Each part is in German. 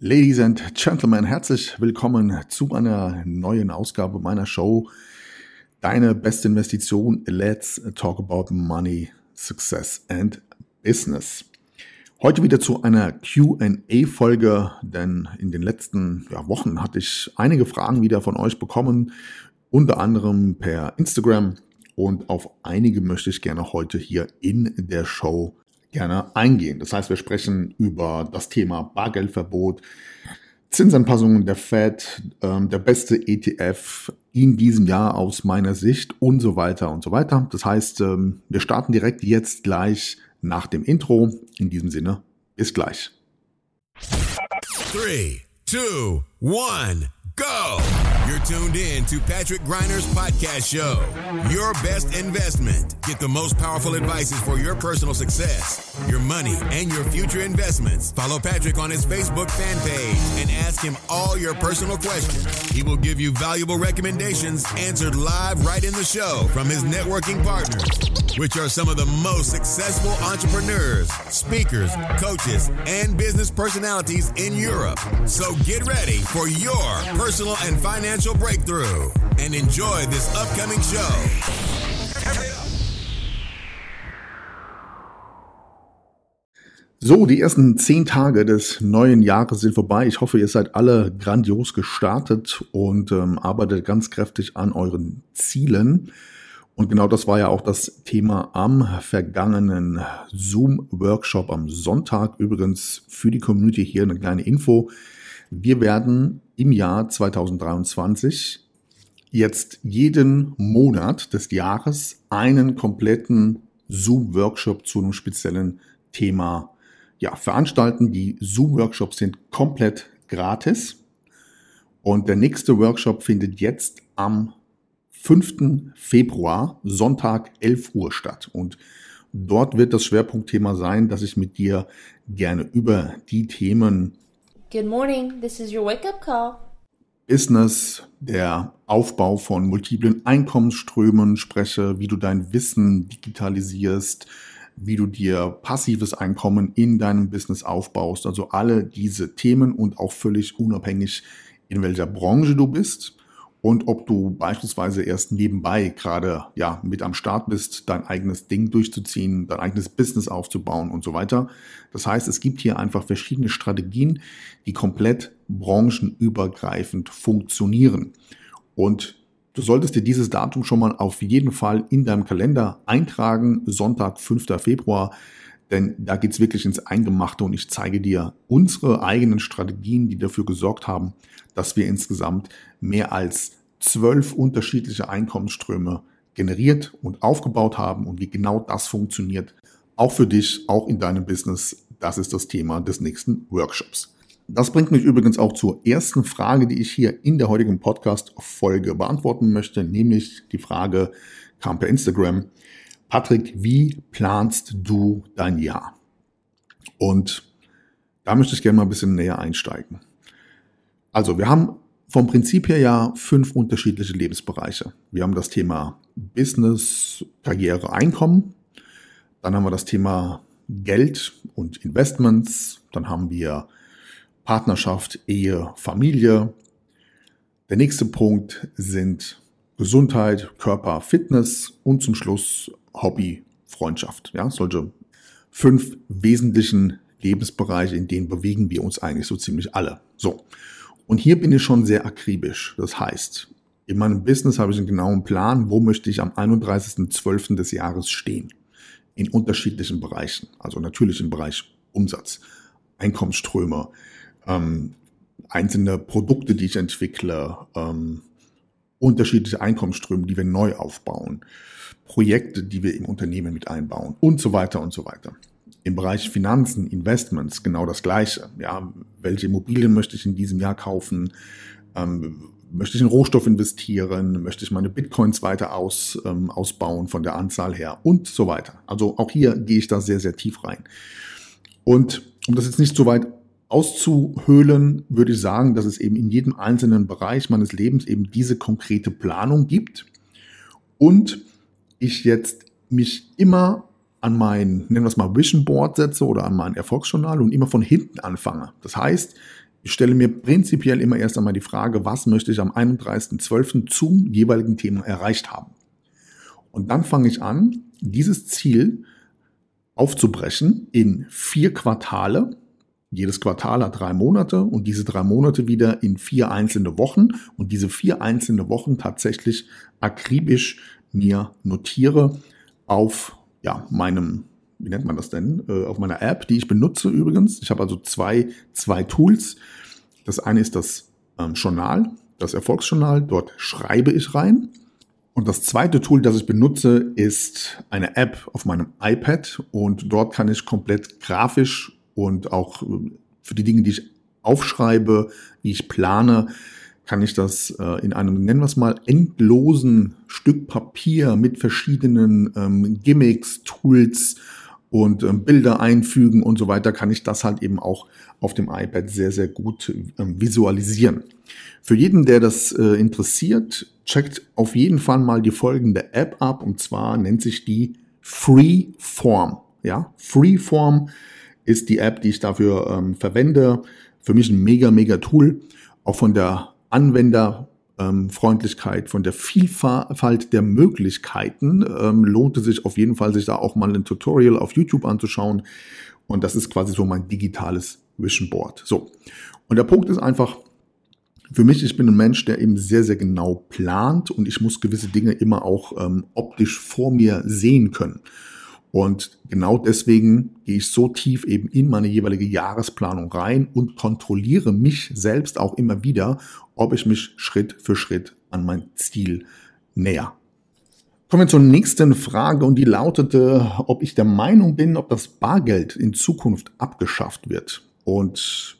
Ladies and Gentlemen, herzlich willkommen zu einer neuen Ausgabe meiner Show. Deine beste Investition. Let's talk about money, success and business. Heute wieder zu einer QA-Folge, denn in den letzten ja, Wochen hatte ich einige Fragen wieder von euch bekommen, unter anderem per Instagram. Und auf einige möchte ich gerne heute hier in der Show gerne eingehen. Das heißt, wir sprechen über das Thema Bargeldverbot, Zinsanpassungen der Fed, ähm, der beste ETF in diesem Jahr aus meiner Sicht und so weiter und so weiter. Das heißt, ähm, wir starten direkt jetzt gleich nach dem Intro. In diesem Sinne, bis gleich. 3, 2, 1. go. You're tuned in to Patrick Griner's podcast show. Your best investment. Get the most powerful advices for your personal success, your money, and your future investments. Follow Patrick on his Facebook fan page and ask him all your personal questions. He will give you valuable recommendations answered live right in the show from his networking partners, which are some of the most successful entrepreneurs, speakers, coaches, and business personalities in Europe. So get ready for your personal and financial breakthrough and enjoy this upcoming show. So, die ersten zehn Tage des neuen Jahres sind vorbei. Ich hoffe, ihr seid alle grandios gestartet und ähm, arbeitet ganz kräftig an euren Zielen. Und genau das war ja auch das Thema am vergangenen Zoom-Workshop am Sonntag. Übrigens für die Community hier eine kleine Info. Wir werden im Jahr 2023 jetzt jeden Monat des Jahres einen kompletten Zoom-Workshop zu einem speziellen Thema ja, veranstalten. Die Zoom-Workshops sind komplett gratis. Und der nächste Workshop findet jetzt am 5. Februar, Sonntag 11 Uhr statt. Und dort wird das Schwerpunktthema sein, dass ich mit dir gerne über die Themen Good morning, this is your wake-up call. Business, der Aufbau von multiplen Einkommensströmen spreche, wie du dein Wissen digitalisierst, wie du dir passives Einkommen in deinem Business aufbaust. Also alle diese Themen und auch völlig unabhängig, in welcher Branche du bist und ob du beispielsweise erst nebenbei gerade ja mit am Start bist, dein eigenes Ding durchzuziehen, dein eigenes Business aufzubauen und so weiter. Das heißt, es gibt hier einfach verschiedene Strategien, die komplett branchenübergreifend funktionieren. Und du solltest dir dieses Datum schon mal auf jeden Fall in deinem Kalender eintragen, Sonntag, 5. Februar. Denn da geht's wirklich ins Eingemachte und ich zeige dir unsere eigenen Strategien, die dafür gesorgt haben, dass wir insgesamt mehr als zwölf unterschiedliche Einkommensströme generiert und aufgebaut haben und wie genau das funktioniert. Auch für dich, auch in deinem Business. Das ist das Thema des nächsten Workshops. Das bringt mich übrigens auch zur ersten Frage, die ich hier in der heutigen Podcast-Folge beantworten möchte, nämlich die Frage kam per Instagram. Patrick, wie planst du dein Jahr? Und da möchte ich gerne mal ein bisschen näher einsteigen. Also, wir haben vom Prinzip her ja fünf unterschiedliche Lebensbereiche. Wir haben das Thema Business, Karriere, Einkommen. Dann haben wir das Thema Geld und Investments. Dann haben wir Partnerschaft, Ehe, Familie. Der nächste Punkt sind Gesundheit, Körper, Fitness und zum Schluss Hobby, Freundschaft. Ja, solche fünf wesentlichen Lebensbereiche, in denen bewegen wir uns eigentlich so ziemlich alle. So. Und hier bin ich schon sehr akribisch. Das heißt, in meinem Business habe ich einen genauen Plan, wo möchte ich am 31.12. des Jahres stehen. In unterschiedlichen Bereichen. Also natürlich im Bereich Umsatz, Einkommensströme, ähm, einzelne Produkte, die ich entwickle, ähm, unterschiedliche Einkommensströme, die wir neu aufbauen, Projekte, die wir im Unternehmen mit einbauen und so weiter und so weiter. Im Bereich Finanzen, Investments genau das Gleiche. Ja, welche Immobilien möchte ich in diesem Jahr kaufen? Ähm, möchte ich in Rohstoff investieren? Möchte ich meine Bitcoins weiter aus, ähm, ausbauen von der Anzahl her und so weiter. Also auch hier gehe ich da sehr, sehr tief rein. Und um das jetzt nicht so weit auszuhöhlen, würde ich sagen, dass es eben in jedem einzelnen Bereich meines Lebens eben diese konkrete Planung gibt und ich jetzt mich immer an mein, nennen wir es mal Vision Board setze oder an mein Erfolgsjournal und immer von hinten anfange. Das heißt, Ich stelle mir prinzipiell immer erst einmal die Frage, was möchte ich am 31.12. zum jeweiligen Thema erreicht haben. Und dann fange ich an, dieses Ziel aufzubrechen in vier Quartale. Jedes Quartal hat drei Monate und diese drei Monate wieder in vier einzelne Wochen und diese vier einzelne Wochen tatsächlich akribisch mir notiere auf ja, meinem, wie nennt man das denn, äh, auf meiner App, die ich benutze übrigens. Ich habe also zwei, zwei Tools. Das eine ist das ähm, Journal, das Erfolgsjournal. Dort schreibe ich rein. Und das zweite Tool, das ich benutze, ist eine App auf meinem iPad und dort kann ich komplett grafisch und auch äh, für die Dinge, die ich aufschreibe, wie ich plane, kann ich das äh, in einem, nennen wir es mal, endlosen Stück Papier mit verschiedenen ähm, Gimmicks, Tools und ähm, Bilder einfügen und so weiter, kann ich das halt eben auch auf dem iPad sehr, sehr gut ähm, visualisieren. Für jeden, der das äh, interessiert, checkt auf jeden Fall mal die folgende App ab und zwar nennt sich die Freeform. Ja, Freeform ist die App, die ich dafür ähm, verwende. Für mich ein mega, mega Tool. Auch von der Anwenderfreundlichkeit, von der Vielfalt der Möglichkeiten ähm, lohnt es sich auf jeden Fall, sich da auch mal ein Tutorial auf YouTube anzuschauen. Und das ist quasi so mein digitales Vision Board. So. Und der Punkt ist einfach, für mich, ich bin ein Mensch, der eben sehr, sehr genau plant und ich muss gewisse Dinge immer auch ähm, optisch vor mir sehen können. Und genau deswegen gehe ich so tief eben in meine jeweilige Jahresplanung rein und kontrolliere mich selbst auch immer wieder, ob ich mich Schritt für Schritt an mein Ziel näher. Kommen wir zur nächsten Frage und die lautete, ob ich der Meinung bin, ob das Bargeld in Zukunft abgeschafft wird. Und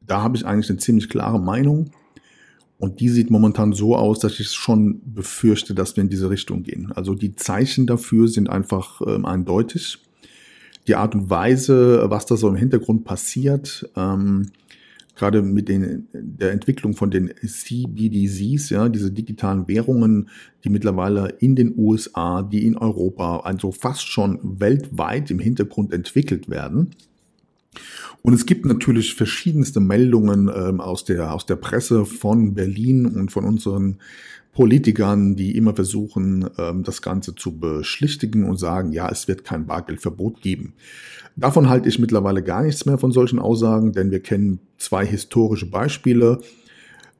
da habe ich eigentlich eine ziemlich klare Meinung. Und die sieht momentan so aus, dass ich schon befürchte, dass wir in diese Richtung gehen. Also die Zeichen dafür sind einfach ähm, eindeutig. Die Art und Weise, was da so im Hintergrund passiert, ähm, gerade mit den, der Entwicklung von den CBDCs, ja, diese digitalen Währungen, die mittlerweile in den USA, die in Europa, also fast schon weltweit im Hintergrund entwickelt werden. Und es gibt natürlich verschiedenste Meldungen ähm, aus, der, aus der Presse von Berlin und von unseren Politikern, die immer versuchen, ähm, das Ganze zu beschlichtigen und sagen, ja, es wird kein Bargeldverbot geben. Davon halte ich mittlerweile gar nichts mehr von solchen Aussagen, denn wir kennen zwei historische Beispiele.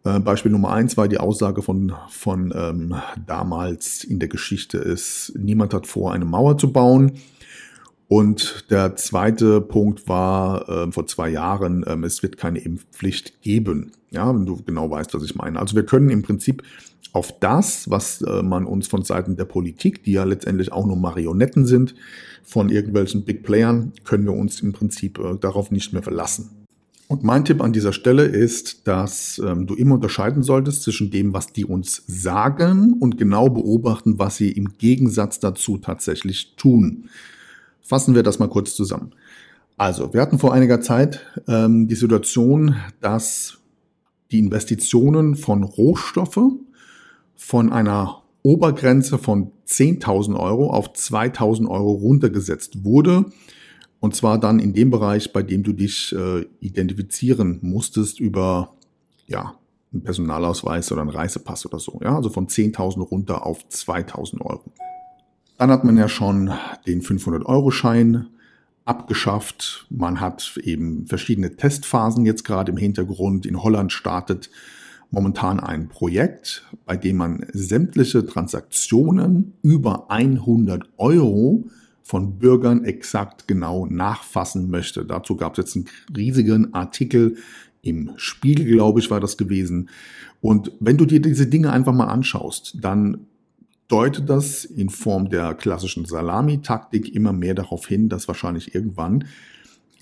Äh, Beispiel Nummer eins war die Aussage von, von ähm, damals in der Geschichte ist, niemand hat vor, eine Mauer zu bauen. Und der zweite Punkt war äh, vor zwei Jahren, ähm, es wird keine Impfpflicht geben. Ja, wenn du genau weißt, was ich meine. Also wir können im Prinzip auf das, was äh, man uns von Seiten der Politik, die ja letztendlich auch nur Marionetten sind, von irgendwelchen Big Playern, können wir uns im Prinzip äh, darauf nicht mehr verlassen. Und mein Tipp an dieser Stelle ist, dass ähm, du immer unterscheiden solltest zwischen dem, was die uns sagen und genau beobachten, was sie im Gegensatz dazu tatsächlich tun. Fassen wir das mal kurz zusammen. Also, wir hatten vor einiger Zeit ähm, die Situation, dass die Investitionen von Rohstoffe von einer Obergrenze von 10.000 Euro auf 2.000 Euro runtergesetzt wurde. Und zwar dann in dem Bereich, bei dem du dich äh, identifizieren musstest über ja, einen Personalausweis oder einen Reisepass oder so. Ja, also von 10.000 runter auf 2.000 Euro. Dann hat man ja schon den 500-Euro-Schein abgeschafft. Man hat eben verschiedene Testphasen jetzt gerade im Hintergrund. In Holland startet momentan ein Projekt, bei dem man sämtliche Transaktionen über 100 Euro von Bürgern exakt genau nachfassen möchte. Dazu gab es jetzt einen riesigen Artikel im Spiegel, glaube ich, war das gewesen. Und wenn du dir diese Dinge einfach mal anschaust, dann deutet das in Form der klassischen Salami-Taktik immer mehr darauf hin, dass wahrscheinlich irgendwann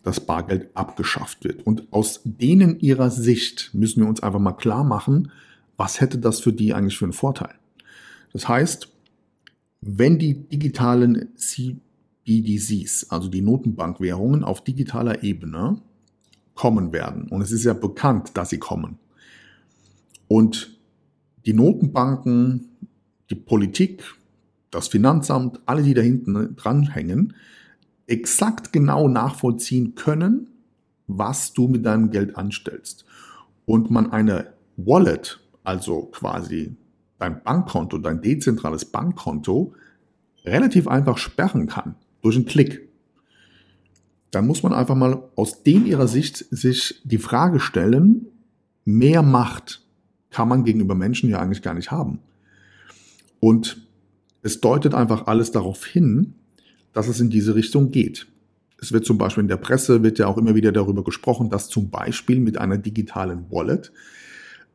das Bargeld abgeschafft wird. Und aus denen ihrer Sicht müssen wir uns einfach mal klar machen, was hätte das für die eigentlich für einen Vorteil? Das heißt, wenn die digitalen CBDCs, also die Notenbankwährungen auf digitaler Ebene kommen werden, und es ist ja bekannt, dass sie kommen, und die Notenbanken die Politik, das Finanzamt, alle, die da hinten dranhängen, exakt genau nachvollziehen können, was du mit deinem Geld anstellst und man eine Wallet, also quasi dein Bankkonto, dein dezentrales Bankkonto, relativ einfach sperren kann durch einen Klick, dann muss man einfach mal aus dem ihrer Sicht sich die Frage stellen, mehr Macht kann man gegenüber Menschen ja eigentlich gar nicht haben. Und es deutet einfach alles darauf hin, dass es in diese Richtung geht. Es wird zum Beispiel in der Presse, wird ja auch immer wieder darüber gesprochen, dass zum Beispiel mit einer digitalen Wallet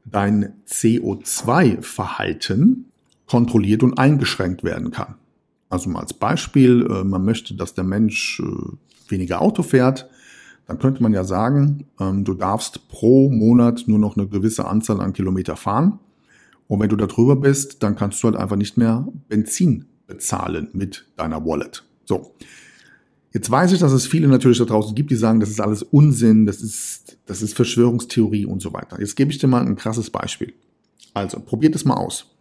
dein CO2-Verhalten kontrolliert und eingeschränkt werden kann. Also mal als Beispiel, äh, man möchte, dass der Mensch äh, weniger Auto fährt, dann könnte man ja sagen, ähm, du darfst pro Monat nur noch eine gewisse Anzahl an Kilometer fahren. Und wenn du da drüber bist, dann kannst du halt einfach nicht mehr Benzin bezahlen mit deiner Wallet. So. Jetzt weiß ich, dass es viele natürlich da draußen gibt, die sagen, das ist alles Unsinn, das ist, das ist Verschwörungstheorie und so weiter. Jetzt gebe ich dir mal ein krasses Beispiel. Also, probiert es mal aus.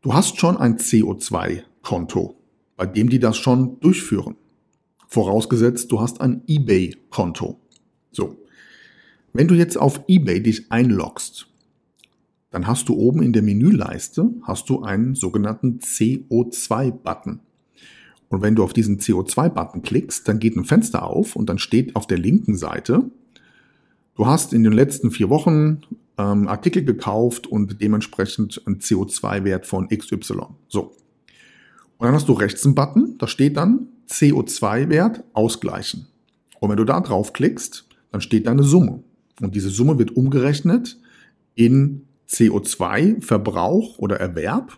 Du hast schon ein CO2-Konto, bei dem die das schon durchführen. Vorausgesetzt, du hast ein eBay-Konto. So. Wenn du jetzt auf eBay dich einloggst, dann hast du oben in der Menüleiste hast du einen sogenannten CO2-Button. Und wenn du auf diesen CO2-Button klickst, dann geht ein Fenster auf und dann steht auf der linken Seite, du hast in den letzten vier Wochen ähm, Artikel gekauft und dementsprechend einen CO2-Wert von XY. So. Und dann hast du rechts einen Button, da steht dann CO2-Wert ausgleichen. Und wenn du da draufklickst, dann steht da eine Summe. Und diese Summe wird umgerechnet in CO2-Verbrauch oder Erwerb.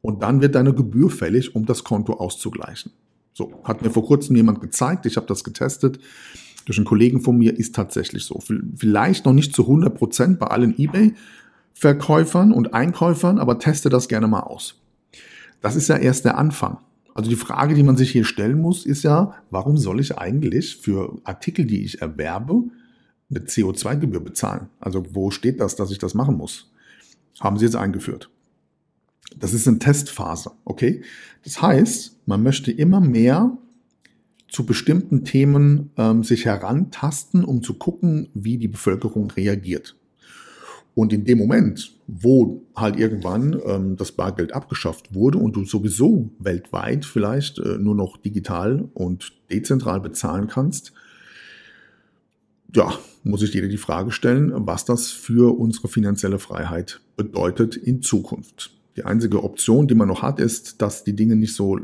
Und dann wird deine Gebühr fällig, um das Konto auszugleichen. So, hat mir vor kurzem jemand gezeigt, ich habe das getestet. Durch einen Kollegen von mir ist tatsächlich so. Vielleicht noch nicht zu 100 Prozent bei allen eBay-Verkäufern und Einkäufern, aber teste das gerne mal aus. Das ist ja erst der Anfang. Also die Frage, die man sich hier stellen muss, ist ja, warum soll ich eigentlich für Artikel, die ich erwerbe, eine CO2-Gebühr bezahlen? Also wo steht das, dass ich das machen muss? Haben Sie jetzt eingeführt. Das ist eine Testphase, okay? Das heißt, man möchte immer mehr zu bestimmten Themen ähm, sich herantasten, um zu gucken, wie die Bevölkerung reagiert. Und in dem Moment, wo halt irgendwann ähm, das Bargeld abgeschafft wurde und du sowieso weltweit vielleicht äh, nur noch digital und dezentral bezahlen kannst, ja, muss ich dir die Frage stellen, was das für unsere finanzielle Freiheit bedeutet in Zukunft. Die einzige Option, die man noch hat, ist, dass die Dinge nicht so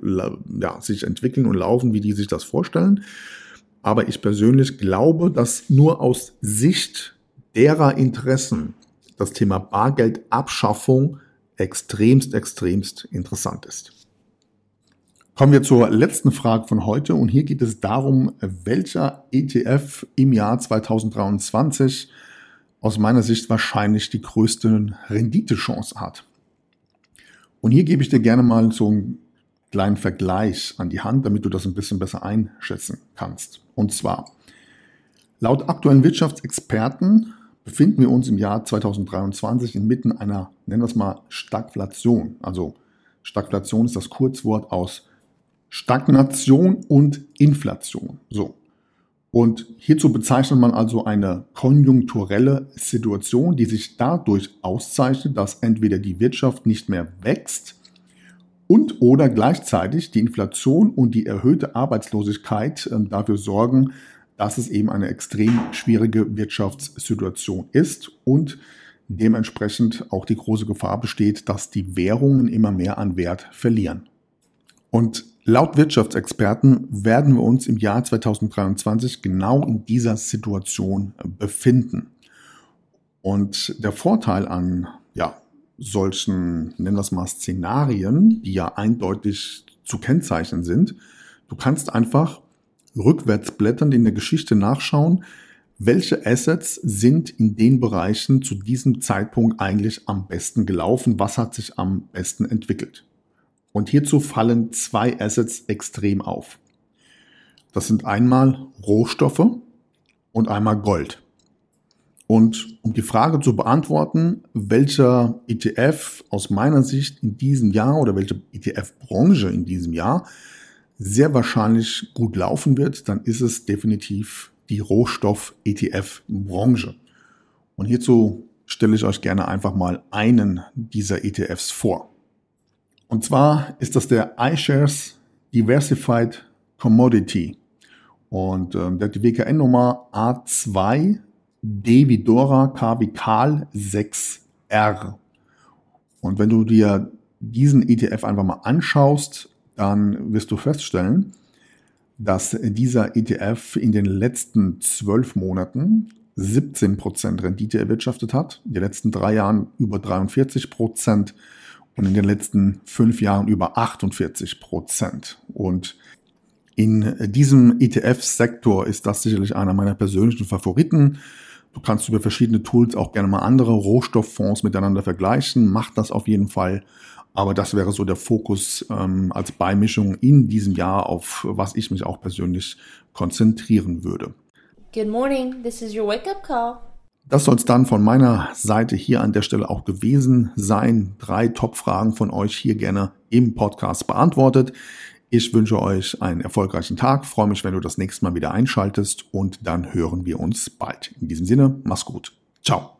ja, sich entwickeln und laufen, wie die sich das vorstellen. Aber ich persönlich glaube, dass nur aus Sicht derer Interessen, das Thema Bargeldabschaffung extremst, extremst interessant ist. Kommen wir zur letzten Frage von heute und hier geht es darum, welcher ETF im Jahr 2023 aus meiner Sicht wahrscheinlich die größte Renditechance hat. Und hier gebe ich dir gerne mal so einen kleinen Vergleich an die Hand, damit du das ein bisschen besser einschätzen kannst. Und zwar, laut aktuellen Wirtschaftsexperten befinden wir uns im Jahr 2023 inmitten einer, nennen wir es mal, Stagflation. Also Stagflation ist das Kurzwort aus Stagnation und Inflation. So. Und hierzu bezeichnet man also eine konjunkturelle Situation, die sich dadurch auszeichnet, dass entweder die Wirtschaft nicht mehr wächst und oder gleichzeitig die Inflation und die erhöhte Arbeitslosigkeit äh, dafür sorgen, dass es eben eine extrem schwierige Wirtschaftssituation ist und dementsprechend auch die große Gefahr besteht, dass die Währungen immer mehr an Wert verlieren. Und laut Wirtschaftsexperten werden wir uns im Jahr 2023 genau in dieser Situation befinden. Und der Vorteil an ja, solchen, nennen wir es mal, Szenarien, die ja eindeutig zu kennzeichnen sind, du kannst einfach rückwärts blätternd in der Geschichte nachschauen, welche Assets sind in den Bereichen zu diesem Zeitpunkt eigentlich am besten gelaufen, was hat sich am besten entwickelt. Und hierzu fallen zwei Assets extrem auf. Das sind einmal Rohstoffe und einmal Gold. Und um die Frage zu beantworten, welcher ETF aus meiner Sicht in diesem Jahr oder welche ETF-Branche in diesem Jahr sehr wahrscheinlich gut laufen wird, dann ist es definitiv die Rohstoff-ETF-Branche. Und hierzu stelle ich euch gerne einfach mal einen dieser ETFs vor. Und zwar ist das der iShares Diversified Commodity. Und ähm, der hat die WKN-Nummer A2 D wie Dora K wie Karl 6R. Und wenn du dir diesen ETF einfach mal anschaust, dann wirst du feststellen, dass dieser ETF in den letzten zwölf Monaten 17% Rendite erwirtschaftet hat, in den letzten drei Jahren über 43% und in den letzten fünf Jahren über 48%. Und in diesem ETF-Sektor ist das sicherlich einer meiner persönlichen Favoriten. Du kannst über verschiedene Tools auch gerne mal andere Rohstofffonds miteinander vergleichen. Mach das auf jeden Fall. Aber das wäre so der Fokus ähm, als Beimischung in diesem Jahr, auf was ich mich auch persönlich konzentrieren würde. Good morning, this is your wake-up call. Das soll es dann von meiner Seite hier an der Stelle auch gewesen sein. Drei Top-Fragen von euch hier gerne im Podcast beantwortet. Ich wünsche euch einen erfolgreichen Tag, freue mich, wenn du das nächste Mal wieder einschaltest und dann hören wir uns bald. In diesem Sinne, mach's gut. Ciao.